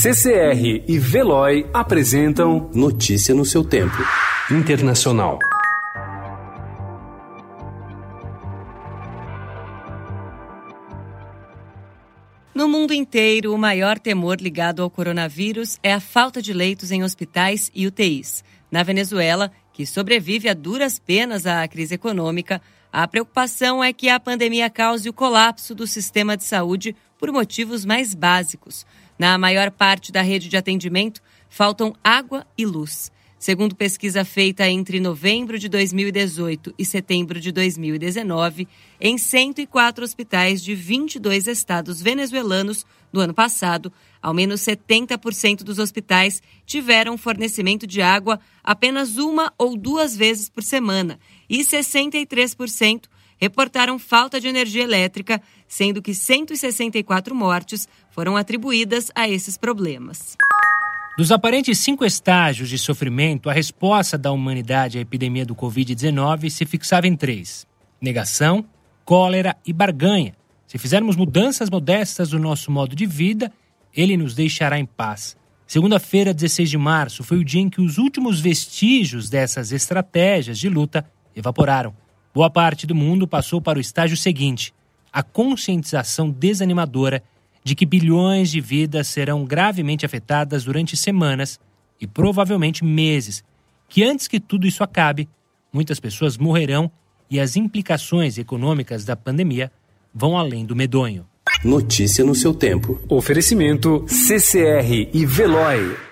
CCR e Veloy apresentam Notícia no seu tempo. Internacional. No mundo inteiro, o maior temor ligado ao coronavírus é a falta de leitos em hospitais e UTIs. Na Venezuela, que sobrevive a duras penas à crise econômica, a preocupação é que a pandemia cause o colapso do sistema de saúde por motivos mais básicos. Na maior parte da rede de atendimento, faltam água e luz. Segundo pesquisa feita entre novembro de 2018 e setembro de 2019, em 104 hospitais de 22 estados venezuelanos no ano passado, ao menos 70% dos hospitais tiveram fornecimento de água apenas uma ou duas vezes por semana e 63% reportaram falta de energia elétrica, sendo que 164 mortes foram atribuídas a esses problemas. Dos aparentes cinco estágios de sofrimento, a resposta da humanidade à epidemia do Covid-19 se fixava em três: negação, cólera e barganha. Se fizermos mudanças modestas no nosso modo de vida, ele nos deixará em paz. Segunda-feira, 16 de março, foi o dia em que os últimos vestígios dessas estratégias de luta evaporaram. Boa parte do mundo passou para o estágio seguinte: a conscientização desanimadora de que bilhões de vidas serão gravemente afetadas durante semanas e provavelmente meses, que antes que tudo isso acabe, muitas pessoas morrerão e as implicações econômicas da pandemia vão além do medonho. Notícia no seu tempo. Oferecimento CCR e Veloy.